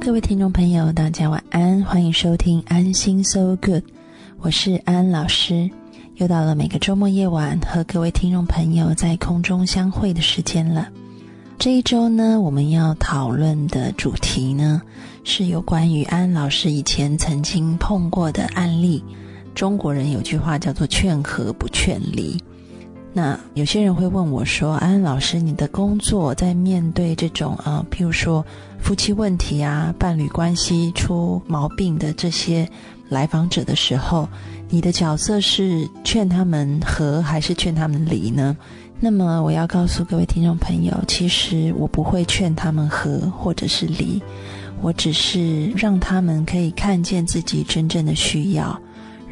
各位听众朋友，大家晚安，欢迎收听安心 So Good，我是安老师。又到了每个周末夜晚和各位听众朋友在空中相会的时间了。这一周呢，我们要讨论的主题呢，是有关于安老师以前曾经碰过的案例。中国人有句话叫做“劝和不劝离”。那有些人会问我说：“安老师，你的工作在面对这种啊，譬如说夫妻问题啊、伴侣关系出毛病的这些来访者的时候，你的角色是劝他们和还是劝他们离呢？”那么我要告诉各位听众朋友，其实我不会劝他们和或者是离，我只是让他们可以看见自己真正的需要。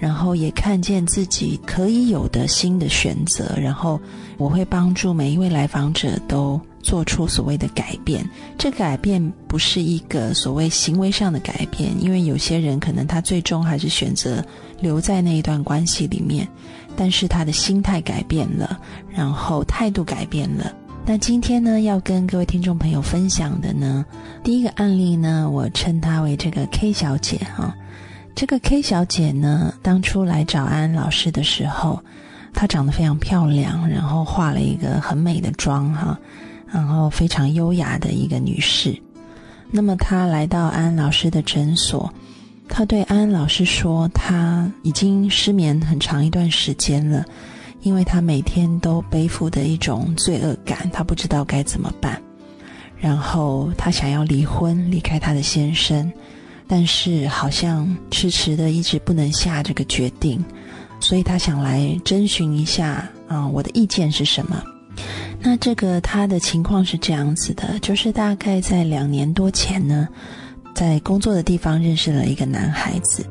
然后也看见自己可以有的新的选择，然后我会帮助每一位来访者都做出所谓的改变。这改变不是一个所谓行为上的改变，因为有些人可能他最终还是选择留在那一段关系里面，但是他的心态改变了，然后态度改变了。那今天呢，要跟各位听众朋友分享的呢，第一个案例呢，我称她为这个 K 小姐哈。这个 K 小姐呢，当初来找安老师的时候，她长得非常漂亮，然后化了一个很美的妆哈，然后非常优雅的一个女士。那么她来到安老师的诊所，她对安老师说，她已经失眠很长一段时间了，因为她每天都背负的一种罪恶感，她不知道该怎么办。然后她想要离婚，离开她的先生。但是好像迟迟的一直不能下这个决定，所以她想来征询一下啊，我的意见是什么？那这个他的情况是这样子的，就是大概在两年多前呢，在工作的地方认识了一个男孩子，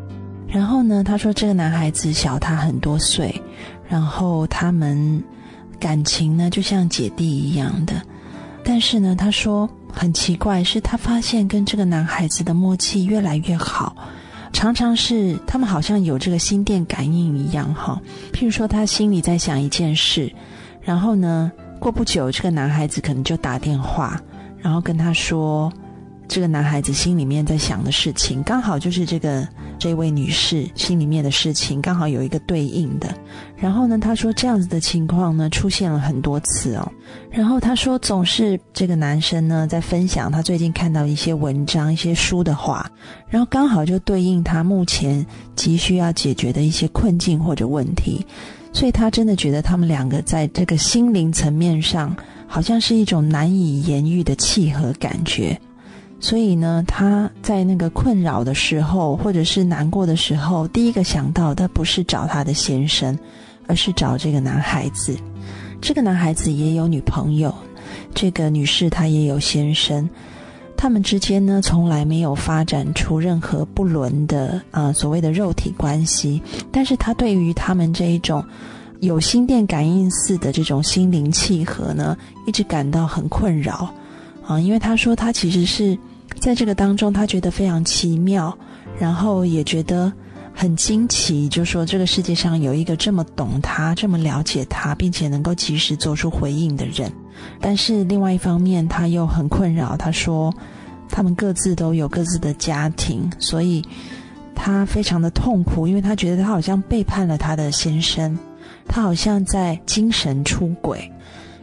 然后呢，他说这个男孩子小他很多岁，然后他们感情呢就像姐弟一样的，但是呢，他说。很奇怪，是他发现跟这个男孩子的默契越来越好，常常是他们好像有这个心电感应一样哈。譬如说，他心里在想一件事，然后呢，过不久这个男孩子可能就打电话，然后跟他说。这个男孩子心里面在想的事情，刚好就是这个这位女士心里面的事情，刚好有一个对应的。然后呢，他说这样子的情况呢出现了很多次哦。然后他说，总是这个男生呢在分享他最近看到一些文章、一些书的话，然后刚好就对应他目前急需要解决的一些困境或者问题，所以他真的觉得他们两个在这个心灵层面上，好像是一种难以言喻的契合感觉。所以呢，他在那个困扰的时候，或者是难过的时候，第一个想到的不是找他的先生，而是找这个男孩子。这个男孩子也有女朋友，这个女士她也有先生，他们之间呢从来没有发展出任何不伦的啊所谓的肉体关系。但是他对于他们这一种有心电感应似的这种心灵契合呢，一直感到很困扰。啊，因为他说他其实是在这个当中，他觉得非常奇妙，然后也觉得很惊奇，就说这个世界上有一个这么懂他、这么了解他，并且能够及时做出回应的人。但是另外一方面，他又很困扰。他说他们各自都有各自的家庭，所以他非常的痛苦，因为他觉得他好像背叛了他的先生，他好像在精神出轨。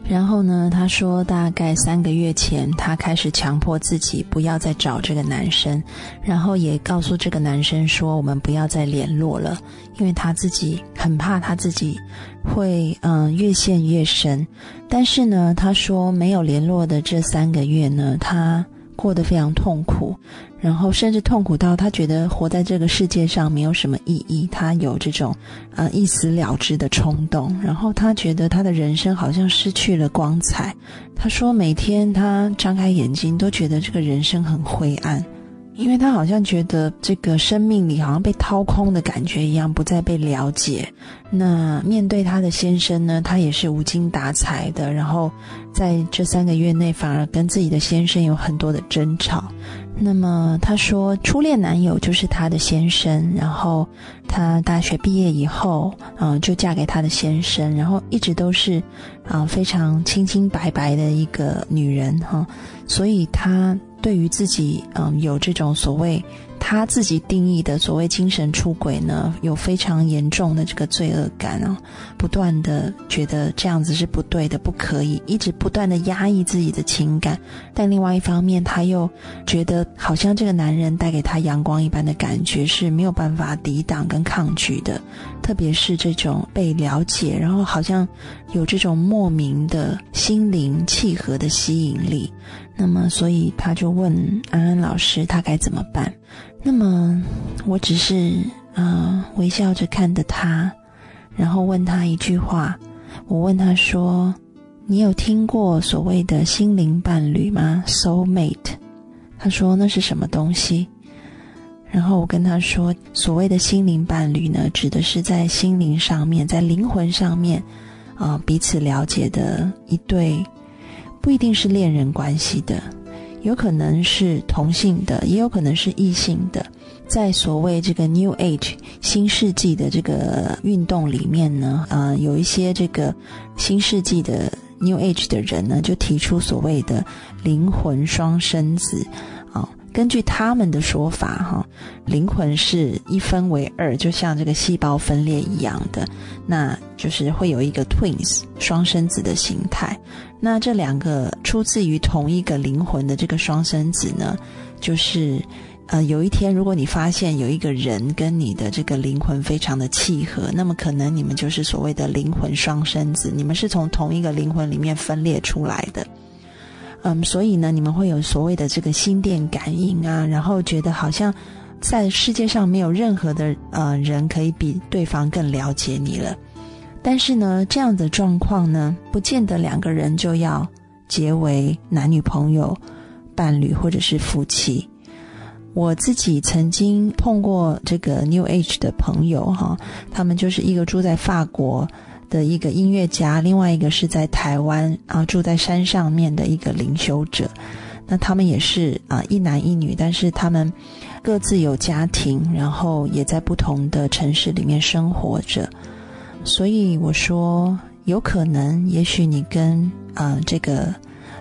然后呢，他说大概三个月前，他开始强迫自己不要再找这个男生，然后也告诉这个男生说，我们不要再联络了，因为他自己很怕他自己会嗯越陷越深。但是呢，他说没有联络的这三个月呢，他。过得非常痛苦，然后甚至痛苦到他觉得活在这个世界上没有什么意义，他有这种呃一死了之的冲动，然后他觉得他的人生好像失去了光彩。他说每天他张开眼睛都觉得这个人生很灰暗。因为他好像觉得这个生命里好像被掏空的感觉一样，不再被了解。那面对他的先生呢，他也是无精打采的。然后在这三个月内，反而跟自己的先生有很多的争吵。那么他说，初恋男友就是他的先生。然后他大学毕业以后，嗯，就嫁给他的先生。然后一直都是啊非常清清白白的一个女人哈。所以他。对于自己嗯有这种所谓。他自己定义的所谓精神出轨呢，有非常严重的这个罪恶感啊，不断的觉得这样子是不对的，不可以，一直不断的压抑自己的情感。但另外一方面，他又觉得好像这个男人带给他阳光一般的感觉是没有办法抵挡跟抗拒的，特别是这种被了解，然后好像有这种莫名的心灵契合的吸引力。那么，所以他就问安安老师，他该怎么办？那么，我只是啊微笑着看着他，然后问他一句话。我问他说：“你有听过所谓的心灵伴侣吗？Soul mate？” 他说：“那是什么东西？”然后我跟他说：“所谓的心灵伴侣呢，指的是在心灵上面，在灵魂上面啊彼此了解的一对。”不一定是恋人关系的，有可能是同性的，也有可能是异性的。在所谓这个 New Age 新世纪的这个运动里面呢，呃，有一些这个新世纪的 New Age 的人呢，就提出所谓的灵魂双生子。根据他们的说法，哈，灵魂是一分为二，就像这个细胞分裂一样的，那就是会有一个 twins 双生子的形态。那这两个出自于同一个灵魂的这个双生子呢，就是呃，有一天如果你发现有一个人跟你的这个灵魂非常的契合，那么可能你们就是所谓的灵魂双生子，你们是从同一个灵魂里面分裂出来的。嗯，所以呢，你们会有所谓的这个心电感应啊，然后觉得好像在世界上没有任何的呃人可以比对方更了解你了。但是呢，这样的状况呢，不见得两个人就要结为男女朋友、伴侣或者是夫妻。我自己曾经碰过这个 New Age 的朋友哈，他们就是一个住在法国。的一个音乐家，另外一个是在台湾啊，住在山上面的一个灵修者。那他们也是啊，一男一女，但是他们各自有家庭，然后也在不同的城市里面生活着。所以我说，有可能，也许你跟啊这个。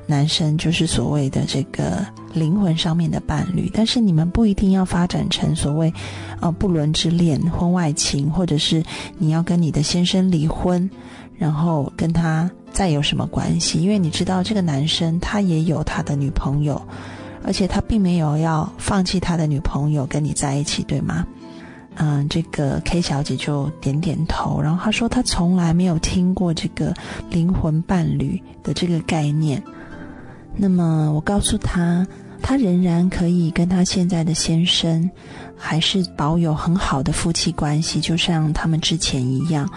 男生就是所谓的这个灵魂上面的伴侣，但是你们不一定要发展成所谓，呃，不伦之恋、婚外情，或者是你要跟你的先生离婚，然后跟他再有什么关系？因为你知道这个男生他也有他的女朋友，而且他并没有要放弃他的女朋友跟你在一起，对吗？嗯，这个 K 小姐就点点头，然后她说她从来没有听过这个灵魂伴侣的这个概念。那么我告诉他，他仍然可以跟他现在的先生，还是保有很好的夫妻关系，就像他们之前一样。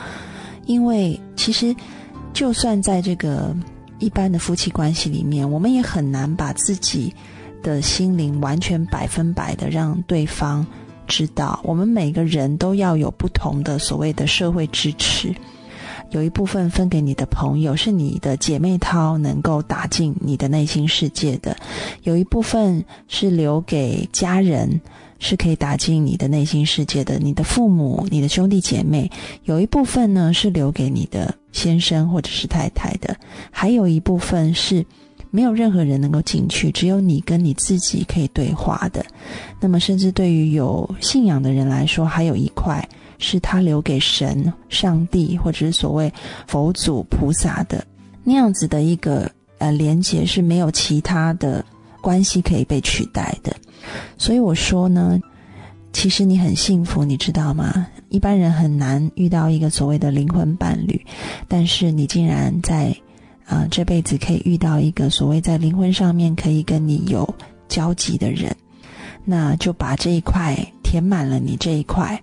因为其实，就算在这个一般的夫妻关系里面，我们也很难把自己的心灵完全百分百的让对方知道。我们每个人都要有不同的所谓的社会支持。有一部分分给你的朋友，是你的姐妹淘能够打进你的内心世界的；有一部分是留给家人，是可以打进你的内心世界的。你的父母、你的兄弟姐妹，有一部分呢是留给你的先生或者是太太的，还有一部分是没有任何人能够进去，只有你跟你自己可以对话的。那么，甚至对于有信仰的人来说，还有一块。是他留给神、上帝或者是所谓佛祖、菩萨的那样子的一个呃连接，是没有其他的关系可以被取代的。所以我说呢，其实你很幸福，你知道吗？一般人很难遇到一个所谓的灵魂伴侣，但是你竟然在啊这辈子可以遇到一个所谓在灵魂上面可以跟你有交集的人，那就把这一块填满了，你这一块。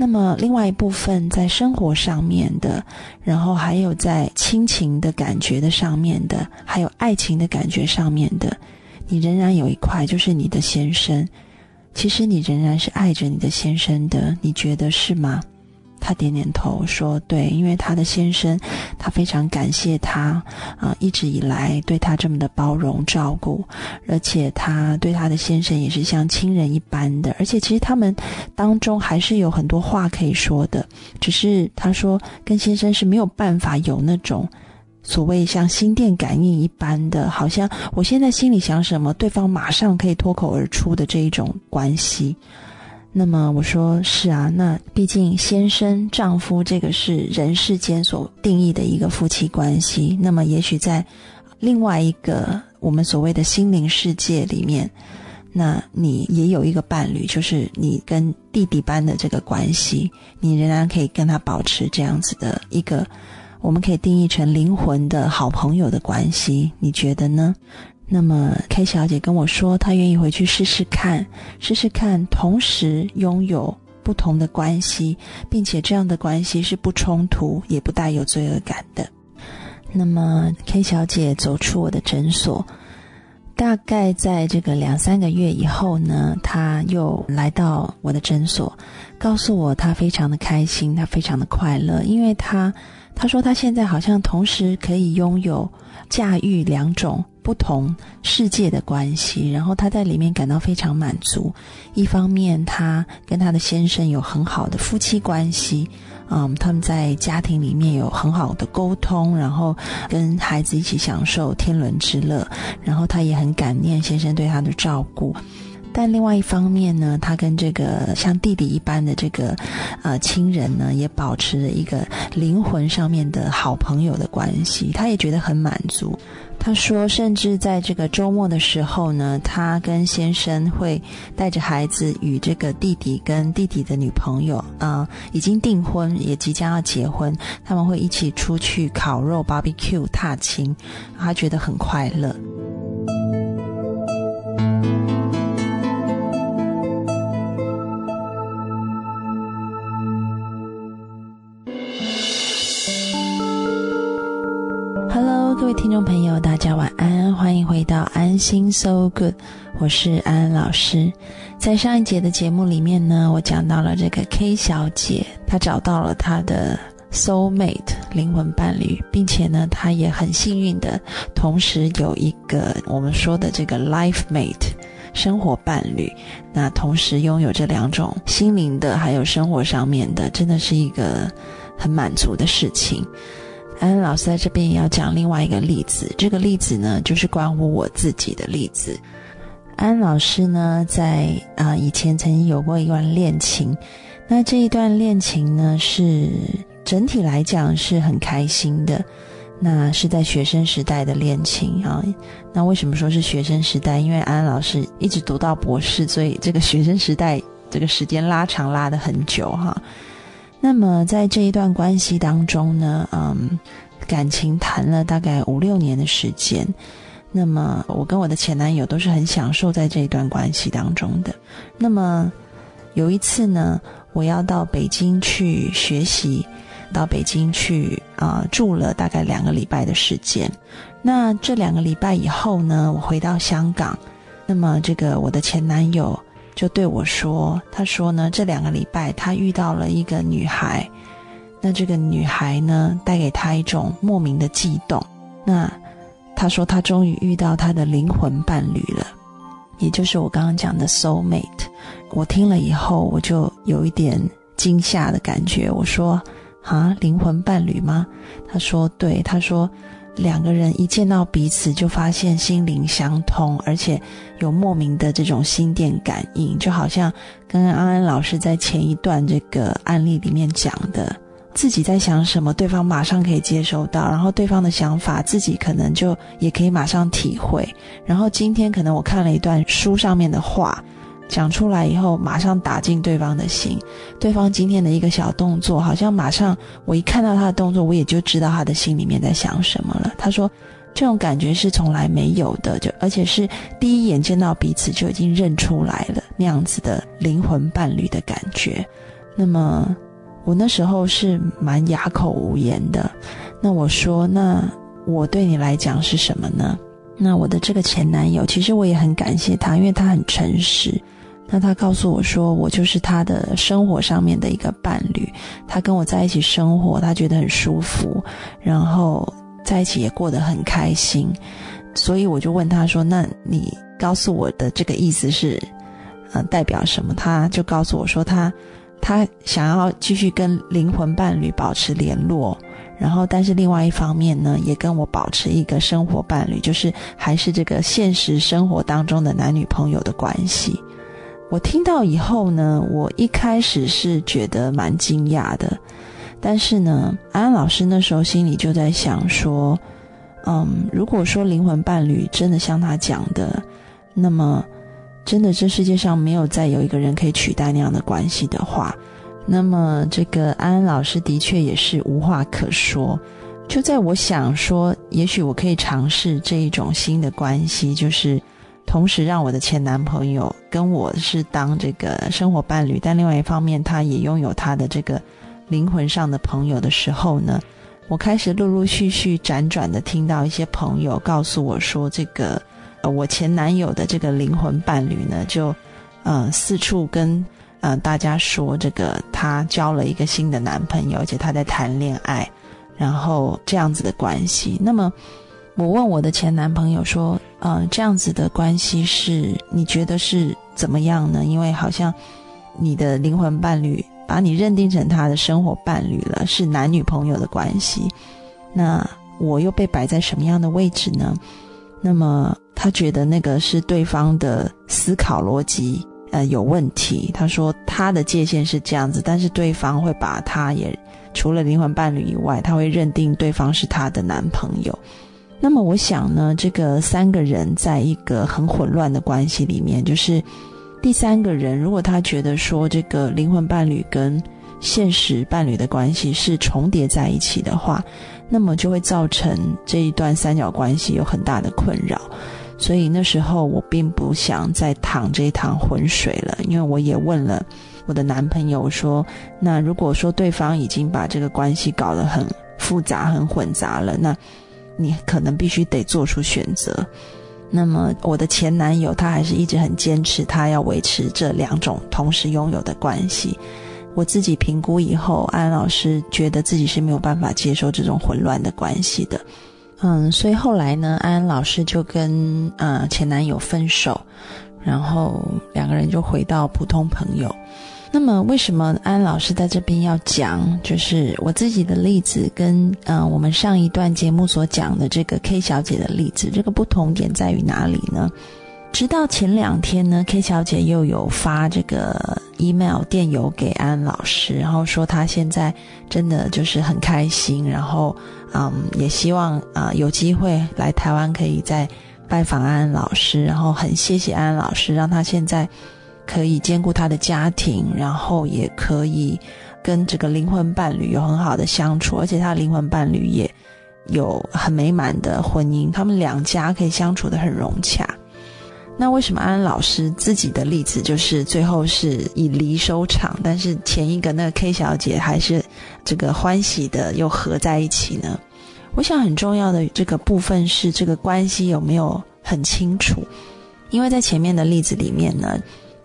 那么，另外一部分在生活上面的，然后还有在亲情的感觉的上面的，还有爱情的感觉上面的，你仍然有一块，就是你的先生。其实你仍然是爱着你的先生的，你觉得是吗？他点点头说：“对，因为他的先生，他非常感谢他啊，一直以来对他这么的包容照顾，而且他对他的先生也是像亲人一般的。而且其实他们当中还是有很多话可以说的，只是他说跟先生是没有办法有那种所谓像心电感应一般的，好像我现在心里想什么，对方马上可以脱口而出的这一种关系。那么我说是啊，那毕竟先生、丈夫这个是人世间所定义的一个夫妻关系。那么也许在另外一个我们所谓的心灵世界里面。那你也有一个伴侣，就是你跟弟弟般的这个关系，你仍然可以跟他保持这样子的一个，我们可以定义成灵魂的好朋友的关系，你觉得呢？那么 K 小姐跟我说，她愿意回去试试看，试试看，同时拥有不同的关系，并且这样的关系是不冲突，也不带有罪恶感的。那么 K 小姐走出我的诊所。大概在这个两三个月以后呢，她又来到我的诊所，告诉我她非常的开心，她非常的快乐，因为她她说她现在好像同时可以拥有驾驭两种不同世界的关系，然后他在里面感到非常满足。一方面，他跟他的先生有很好的夫妻关系。嗯，他们在家庭里面有很好的沟通，然后跟孩子一起享受天伦之乐，然后他也很感念先生对他的照顾。但另外一方面呢，他跟这个像弟弟一般的这个呃亲人呢，也保持了一个灵魂上面的好朋友的关系，他也觉得很满足。他说，甚至在这个周末的时候呢，他跟先生会带着孩子与这个弟弟跟弟弟的女朋友啊，已经订婚也即将要结婚，他们会一起出去烤肉、barbecue、踏青，他觉得很快乐。位听众朋友，大家晚安，欢迎回到安心 So Good，我是安安老师。在上一节的节目里面呢，我讲到了这个 K 小姐，她找到了她的 Soul Mate 灵魂伴侣，并且呢，她也很幸运的，同时有一个我们说的这个 Life Mate 生活伴侣。那同时拥有这两种心灵的，还有生活上面的，真的是一个很满足的事情。安安老师在这边也要讲另外一个例子，这个例子呢，就是关乎我自己的例子。安安老师呢，在啊以前曾经有过一段恋情，那这一段恋情呢，是整体来讲是很开心的，那是在学生时代的恋情啊。那为什么说是学生时代？因为安安老师一直读到博士，所以这个学生时代这个时间拉长拉的很久哈。那么在这一段关系当中呢，嗯，感情谈了大概五六年的时间。那么我跟我的前男友都是很享受在这一段关系当中的。那么有一次呢，我要到北京去学习，到北京去啊住了大概两个礼拜的时间。那这两个礼拜以后呢，我回到香港。那么这个我的前男友。就对我说：“他说呢，这两个礼拜他遇到了一个女孩，那这个女孩呢，带给他一种莫名的悸动。那他说他终于遇到他的灵魂伴侣了，也就是我刚刚讲的 soul mate。我听了以后，我就有一点惊吓的感觉。我说：啊，灵魂伴侣吗？他说：对。他说。”两个人一见到彼此，就发现心灵相通，而且有莫名的这种心电感应，就好像刚刚安安老师在前一段这个案例里面讲的，自己在想什么，对方马上可以接收到，然后对方的想法，自己可能就也可以马上体会。然后今天可能我看了一段书上面的话。讲出来以后，马上打进对方的心。对方今天的一个小动作，好像马上我一看到他的动作，我也就知道他的心里面在想什么了。他说，这种感觉是从来没有的，就而且是第一眼见到彼此就已经认出来了那样子的灵魂伴侣的感觉。那么我那时候是蛮哑口无言的。那我说，那我对你来讲是什么呢？那我的这个前男友，其实我也很感谢他，因为他很诚实。那他告诉我说，我就是他的生活上面的一个伴侣，他跟我在一起生活，他觉得很舒服，然后在一起也过得很开心。所以我就问他说：“那你告诉我的这个意思是，呃，代表什么？”他就告诉我说，他他想要继续跟灵魂伴侣保持联络。然后，但是另外一方面呢，也跟我保持一个生活伴侣，就是还是这个现实生活当中的男女朋友的关系。我听到以后呢，我一开始是觉得蛮惊讶的，但是呢，安安老师那时候心里就在想说，嗯，如果说灵魂伴侣真的像他讲的，那么真的这世界上没有再有一个人可以取代那样的关系的话。那么，这个安安老师的确也是无话可说。就在我想说，也许我可以尝试这一种新的关系，就是同时让我的前男朋友跟我是当这个生活伴侣，但另外一方面，他也拥有他的这个灵魂上的朋友的时候呢，我开始陆陆续续辗转的听到一些朋友告诉我说，这个我前男友的这个灵魂伴侣呢，就嗯四处跟。嗯，大家说这个她交了一个新的男朋友，而且她在谈恋爱，然后这样子的关系。那么我问我的前男朋友说：“呃，这样子的关系是你觉得是怎么样呢？因为好像你的灵魂伴侣把你认定成他的生活伴侣了，是男女朋友的关系。那我又被摆在什么样的位置呢？那么他觉得那个是对方的思考逻辑。”呃，有问题。他说他的界限是这样子，但是对方会把他也除了灵魂伴侣以外，他会认定对方是他的男朋友。那么我想呢，这个三个人在一个很混乱的关系里面，就是第三个人如果他觉得说这个灵魂伴侣跟现实伴侣的关系是重叠在一起的话，那么就会造成这一段三角关系有很大的困扰。所以那时候我并不想再淌这一趟浑水了，因为我也问了我的男朋友说：“那如果说对方已经把这个关系搞得很复杂、很混杂了，那你可能必须得做出选择。”那么我的前男友他还是一直很坚持，他要维持这两种同时拥有的关系。我自己评估以后，安老师觉得自己是没有办法接受这种混乱的关系的。嗯，所以后来呢，安安老师就跟呃前男友分手，然后两个人就回到普通朋友。那么，为什么安老师在这边要讲，就是我自己的例子跟嗯我们上一段节目所讲的这个 K 小姐的例子，这个不同点在于哪里呢？直到前两天呢，K 小姐又有发这个 email 电邮给安老师，然后说她现在真的就是很开心，然后。嗯，也希望啊有机会来台湾可以再拜访安安老师，然后很谢谢安安老师，让她现在可以兼顾他的家庭，然后也可以跟这个灵魂伴侣有很好的相处，而且他的灵魂伴侣也有很美满的婚姻，他们两家可以相处的很融洽。那为什么安安老师自己的例子就是最后是以离收场，但是前一个那个 K 小姐还是这个欢喜的又合在一起呢？我想很重要的这个部分是这个关系有没有很清楚？因为在前面的例子里面呢，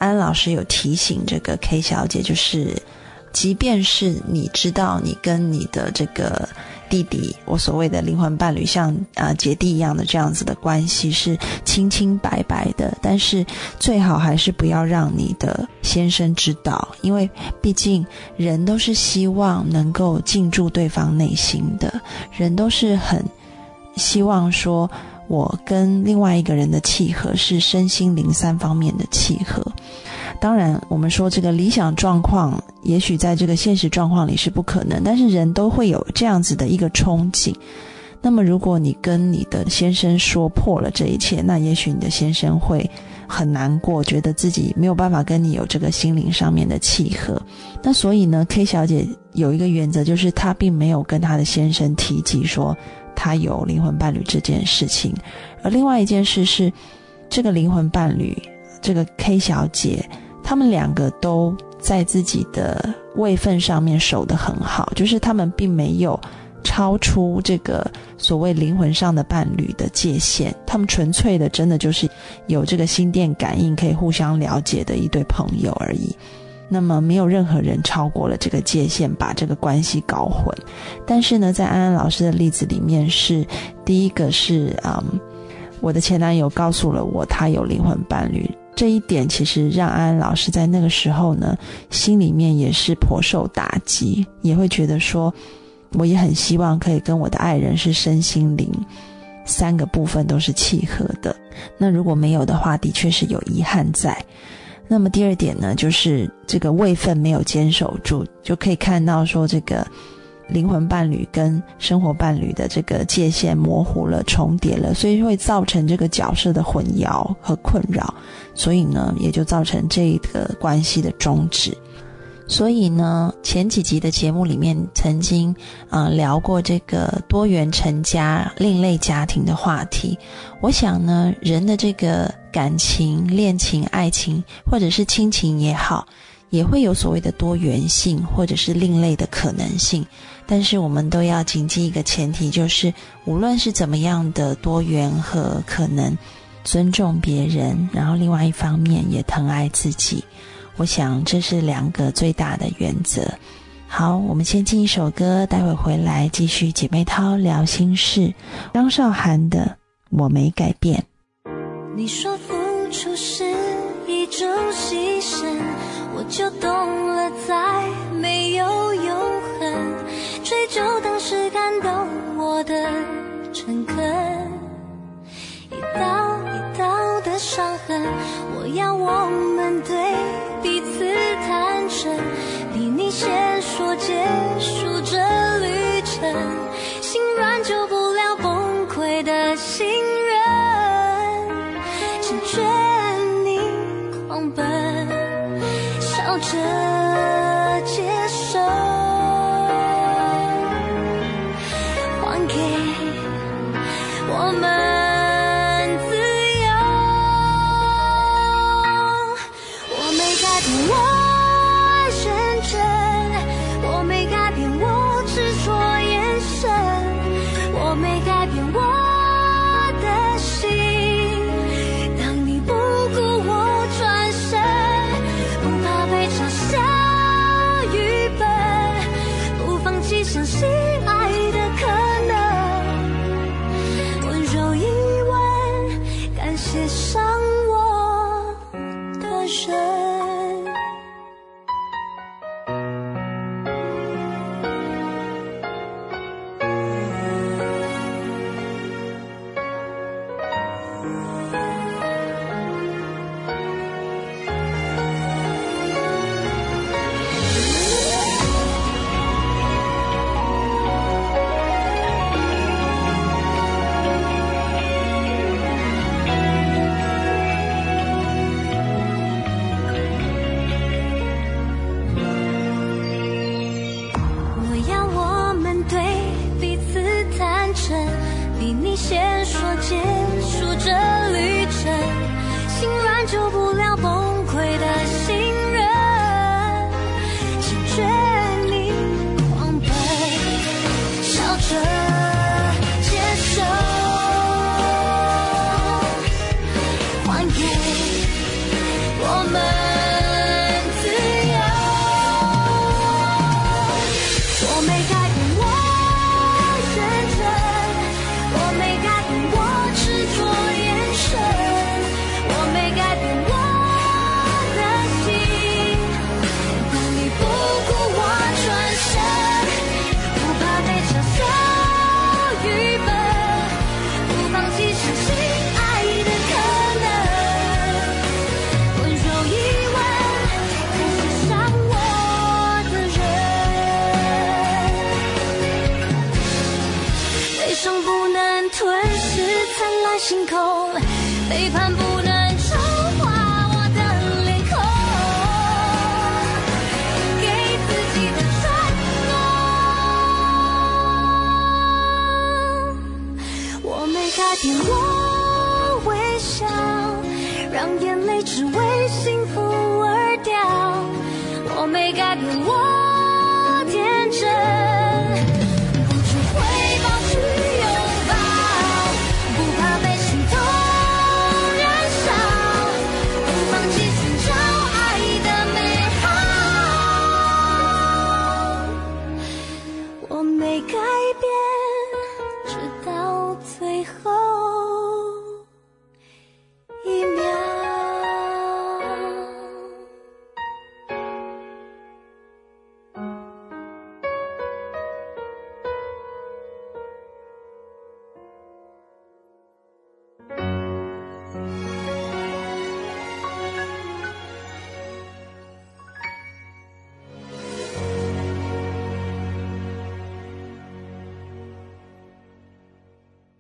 安老师有提醒这个 K 小姐，就是即便是你知道你跟你的这个。弟弟，我所谓的灵魂伴侣，像啊姐弟一样的这样子的关系是清清白白的，但是最好还是不要让你的先生知道，因为毕竟人都是希望能够进驻对方内心的，人都是很希望说我跟另外一个人的契合是身心灵三方面的契合。当然，我们说这个理想状况，也许在这个现实状况里是不可能，但是人都会有这样子的一个憧憬。那么，如果你跟你的先生说破了这一切，那也许你的先生会很难过，觉得自己没有办法跟你有这个心灵上面的契合。那所以呢，K 小姐有一个原则，就是她并没有跟她的先生提及说他有灵魂伴侣这件事情。而另外一件事是，这个灵魂伴侣，这个 K 小姐。他们两个都在自己的位分上面守得很好，就是他们并没有超出这个所谓灵魂上的伴侣的界限，他们纯粹的真的就是有这个心电感应，可以互相了解的一对朋友而已。那么没有任何人超过了这个界限，把这个关系搞混。但是呢，在安安老师的例子里面，是第一个是嗯，我的前男友告诉了我他有灵魂伴侣。这一点其实让安安老师在那个时候呢，心里面也是颇受打击，也会觉得说，我也很希望可以跟我的爱人是身心灵三个部分都是契合的。那如果没有的话，的确是有遗憾在。那么第二点呢，就是这个位分没有坚守住，就可以看到说这个灵魂伴侣跟生活伴侣的这个界限模糊了、重叠了，所以会造成这个角色的混淆和困扰，所以呢，也就造成这个关系的终止。所以呢，前几集的节目里面曾经啊聊过这个多元成家、另类家庭的话题。我想呢，人的这个感情、恋情、爱情，或者是亲情也好，也会有所谓的多元性，或者是另类的可能性。但是我们都要谨记一个前提，就是无论是怎么样的多元和可能，尊重别人，然后另外一方面也疼爱自己。我想这是两个最大的原则。好，我们先进一首歌，待会回来继续姐妹淘聊心事。张韶涵的《我没改变》。你说付出是一种牺牲，我就懂了，再没有永恒。追究当时感动我的诚恳，一道一道的伤痕，我要我们对。先说结束这